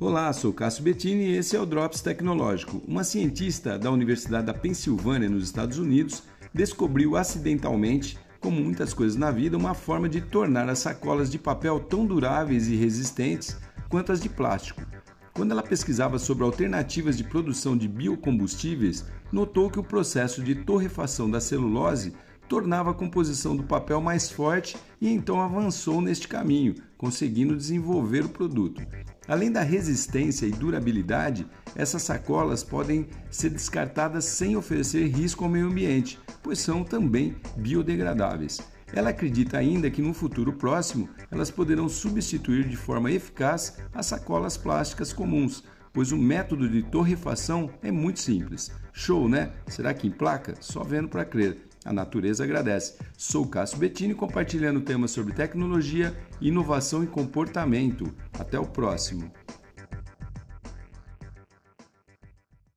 Olá, sou Cássio Bettini e esse é o Drops Tecnológico. Uma cientista da Universidade da Pensilvânia, nos Estados Unidos, descobriu acidentalmente, como muitas coisas na vida, uma forma de tornar as sacolas de papel tão duráveis e resistentes quanto as de plástico. Quando ela pesquisava sobre alternativas de produção de biocombustíveis, notou que o processo de torrefação da celulose tornava a composição do papel mais forte e então avançou neste caminho, conseguindo desenvolver o produto. Além da resistência e durabilidade, essas sacolas podem ser descartadas sem oferecer risco ao meio ambiente, pois são também biodegradáveis. Ela acredita ainda que no futuro próximo elas poderão substituir de forma eficaz as sacolas plásticas comuns, pois o método de torrefação é muito simples. Show, né? Será que emplaca? Só vendo para crer. A natureza agradece. Sou Cássio Bettini compartilhando temas sobre tecnologia, inovação e comportamento. Até o próximo.